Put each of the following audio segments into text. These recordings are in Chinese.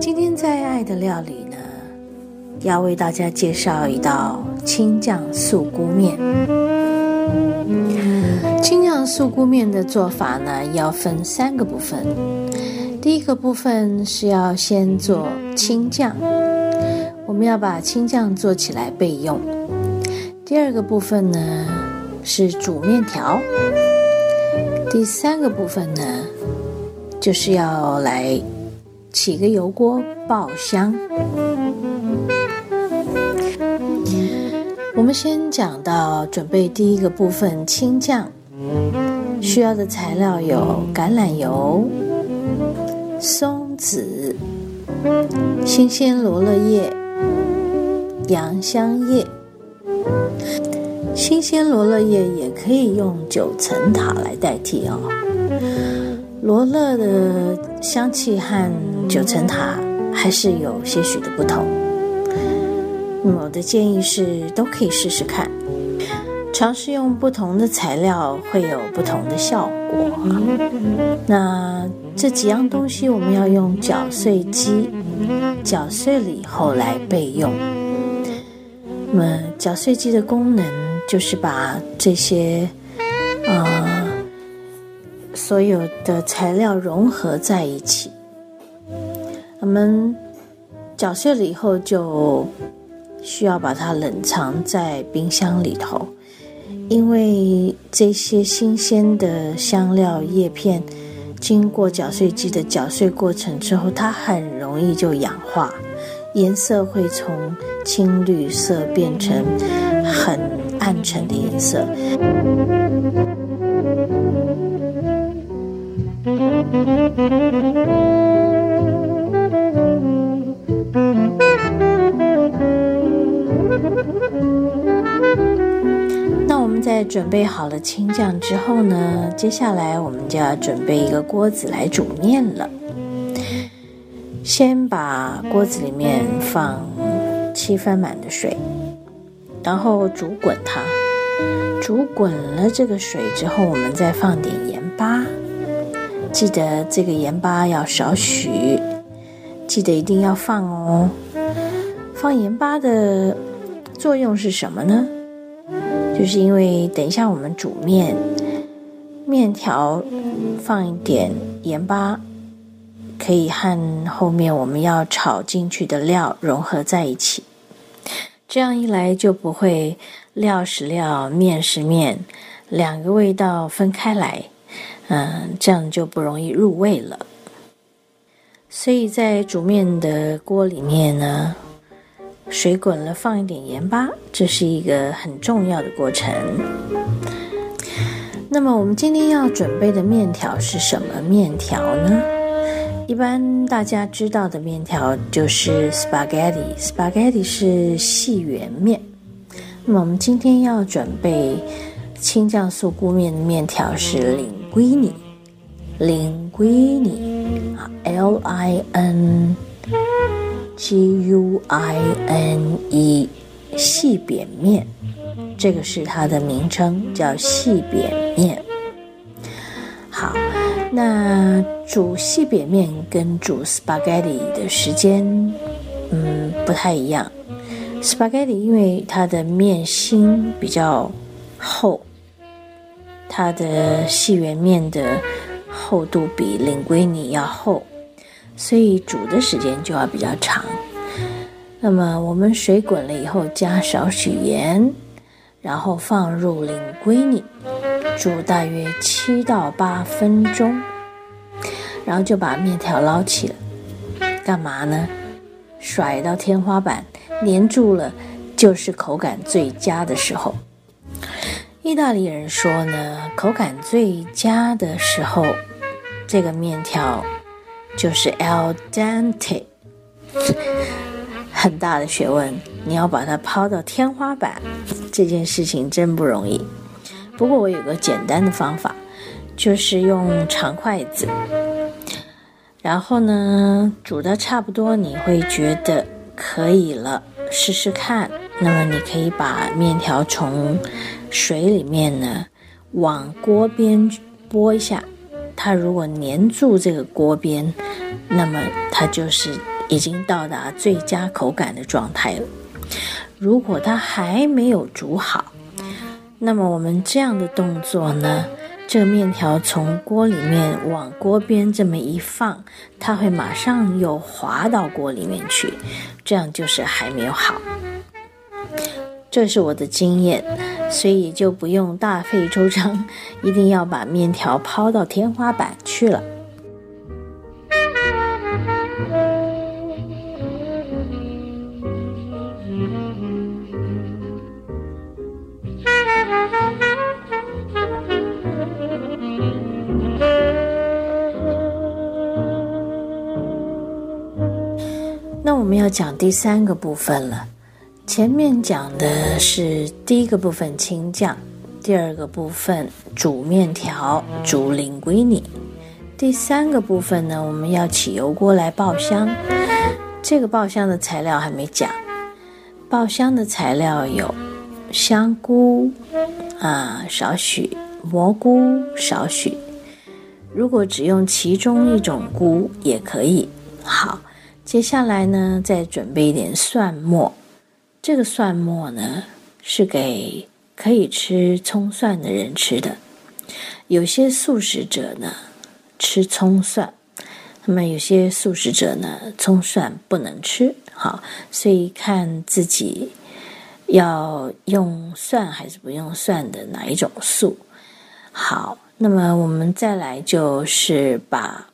今天在爱的料理呢要为大家介绍一道青酱素菇面。青酱素菇面的做法呢要分三个部分第一个部分是要先做青酱我们要把青酱做起来备用第二个部分呢是煮面条第三个部分呢就是要来起个油锅爆香。我们先讲到准备第一个部分青酱，需要的材料有橄榄油、松子、新鲜罗勒叶、洋香叶。新鲜罗勒叶也可以用九层塔来代替哦。罗勒的香气和九层塔还是有些许的不同。我的建议是，都可以试试看，尝试用不同的材料会有不同的效果。那这几样东西我们要用搅碎机搅碎了以后来备用。那么搅碎机的功能就是把这些所有的材料融合在一起。我们搅碎了以后就。需要把它冷藏在冰箱里头，因为这些新鲜的香料叶片经过搅碎机的搅碎过程之后，它很容易就氧化，颜色会从青绿色变成很暗沉的颜色。那我们在准备好了青酱之后呢，接下来我们就要准备一个锅子来煮面了。先把锅子里面放七分满的水，然后煮滚它。煮滚了这个水之后，我们再放点盐巴，记得这个盐巴要少许，记得一定要放哦。放盐巴的作用是什么呢？就是因为等一下我们煮面，面条放一点盐巴，可以和后面我们要炒进去的料融合在一起。这样一来就不会料是料，面是面，两个味道分开来，嗯，这样就不容易入味了。所以在煮面的锅里面呢。水滚了，放一点盐巴，这是一个很重要的过程。那么我们今天要准备的面条是什么面条呢？一般大家知道的面条就是 spaghetti，spaghetti 是细圆面。那么我们今天要准备青酱素菇面的面条是归你，Linguini，啊，L I N G U I N E，细扁面，这个是它的名称，叫细扁面。好，那煮细扁面跟煮 spaghetti 的时间，嗯，不太一样。spaghetti 因为它的面心比较厚。它的细圆面的厚度比领龟泥要厚。所以煮的时间就要比较长。那么我们水滚了以后，加少许盐，然后放入领龟泥，煮大约七到八分钟，然后就把面条捞起了。干嘛呢？甩到天花板，粘住了，就是口感最佳的时候。意大利人说呢，口感最佳的时候，这个面条。就是 al dente，很大的学问，你要把它抛到天花板，这件事情真不容易。不过我有个简单的方法，就是用长筷子，然后呢煮的差不多，你会觉得可以了，试试看。那么你可以把面条从水里面呢往锅边拨一下。它如果粘住这个锅边，那么它就是已经到达最佳口感的状态了。如果它还没有煮好，那么我们这样的动作呢，这个面条从锅里面往锅边这么一放，它会马上又滑到锅里面去，这样就是还没有好。这是我的经验，所以就不用大费周章，一定要把面条抛到天花板去了。那我们要讲第三个部分了。前面讲的是第一个部分青酱，第二个部分煮面条、煮灵龟泥，第三个部分呢，我们要起油锅来爆香。这个爆香的材料还没讲，爆香的材料有香菇啊少许，蘑菇少许。如果只用其中一种菇也可以。好，接下来呢，再准备一点蒜末。这个蒜末呢，是给可以吃葱蒜的人吃的。有些素食者呢吃葱蒜，那么有些素食者呢葱蒜不能吃。好，所以看自己要用蒜还是不用蒜的哪一种素。好，那么我们再来就是把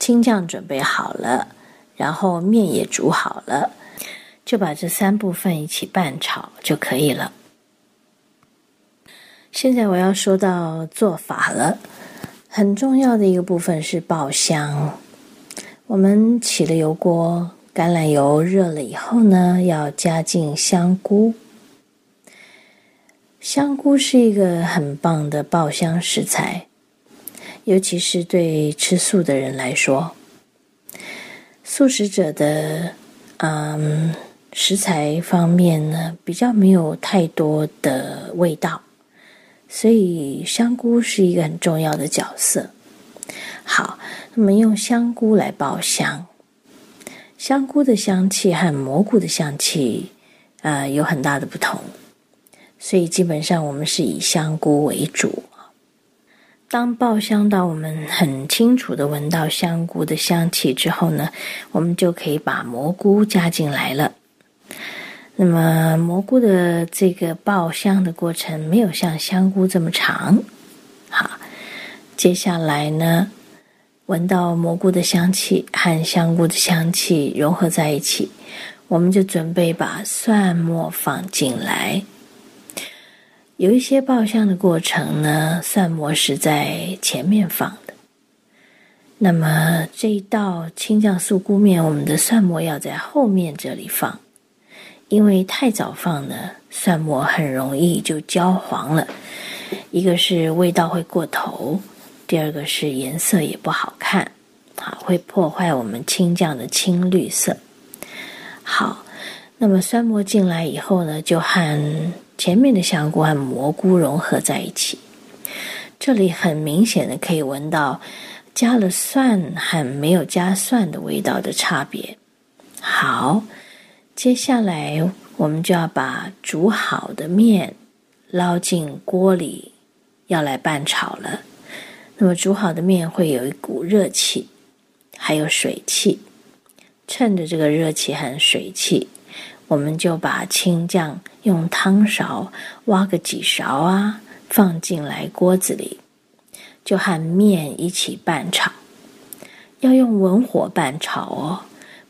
青酱准备好了，然后面也煮好了。就把这三部分一起拌炒就可以了。现在我要说到做法了，很重要的一个部分是爆香。我们起了油锅，橄榄油热了以后呢，要加进香菇。香菇是一个很棒的爆香食材，尤其是对吃素的人来说，素食者的嗯。食材方面呢，比较没有太多的味道，所以香菇是一个很重要的角色。好，那么用香菇来爆香，香菇的香气和蘑菇的香气啊有很大的不同，所以基本上我们是以香菇为主。当爆香到我们很清楚的闻到香菇的香气之后呢，我们就可以把蘑菇加进来了。那么蘑菇的这个爆香的过程没有像香菇这么长。好，接下来呢，闻到蘑菇的香气和香菇的香气融合在一起，我们就准备把蒜末放进来。有一些爆香的过程呢，蒜末是在前面放的。那么这一道青酱素菇面，我们的蒜末要在后面这里放。因为太早放呢，蒜末很容易就焦黄了。一个是味道会过头，第二个是颜色也不好看，啊会破坏我们青酱的青绿色。好，那么蒜末进来以后呢，就和前面的香菇和蘑菇融合在一起。这里很明显的可以闻到加了蒜和没有加蒜的味道的差别。好。接下来，我们就要把煮好的面捞进锅里，要来拌炒了。那么，煮好的面会有一股热气，还有水汽。趁着这个热气和水汽，我们就把青酱用汤勺挖个几勺啊，放进来锅子里，就和面一起拌炒。要用文火拌炒哦，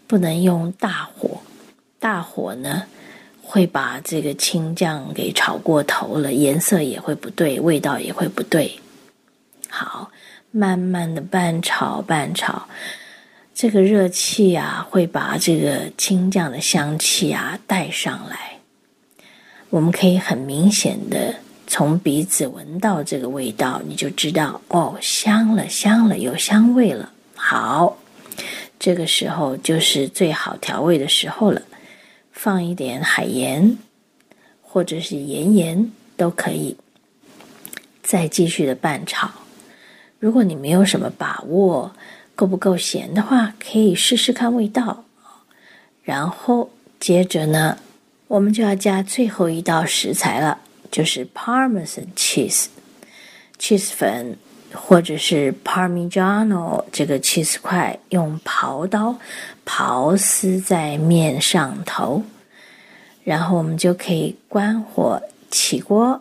不能用大火。大火呢，会把这个青酱给炒过头了，颜色也会不对，味道也会不对。好，慢慢的拌炒拌炒，这个热气啊，会把这个青酱的香气啊带上来。我们可以很明显的从鼻子闻到这个味道，你就知道哦，香了，香了，有香味了。好，这个时候就是最好调味的时候了。放一点海盐，或者是盐盐都可以，再继续的拌炒。如果你没有什么把握够不够咸的话，可以试试看味道。然后接着呢，我们就要加最后一道食材了，就是 Parmesan cheese，cheese 粉或者是 Parmigiano 这个 cheese 块，用刨刀刨丝在面上头，然后我们就可以关火起锅。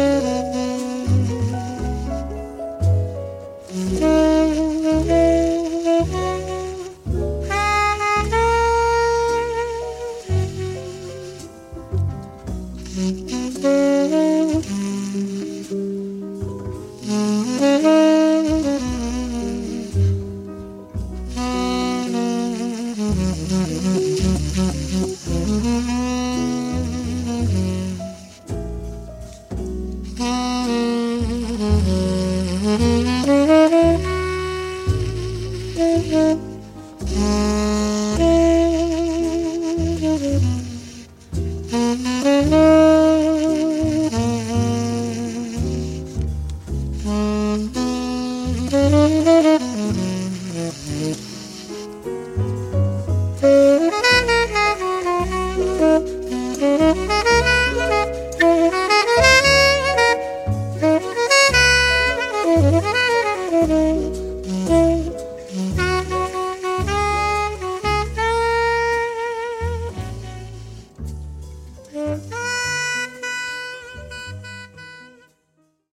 Mm-hmm.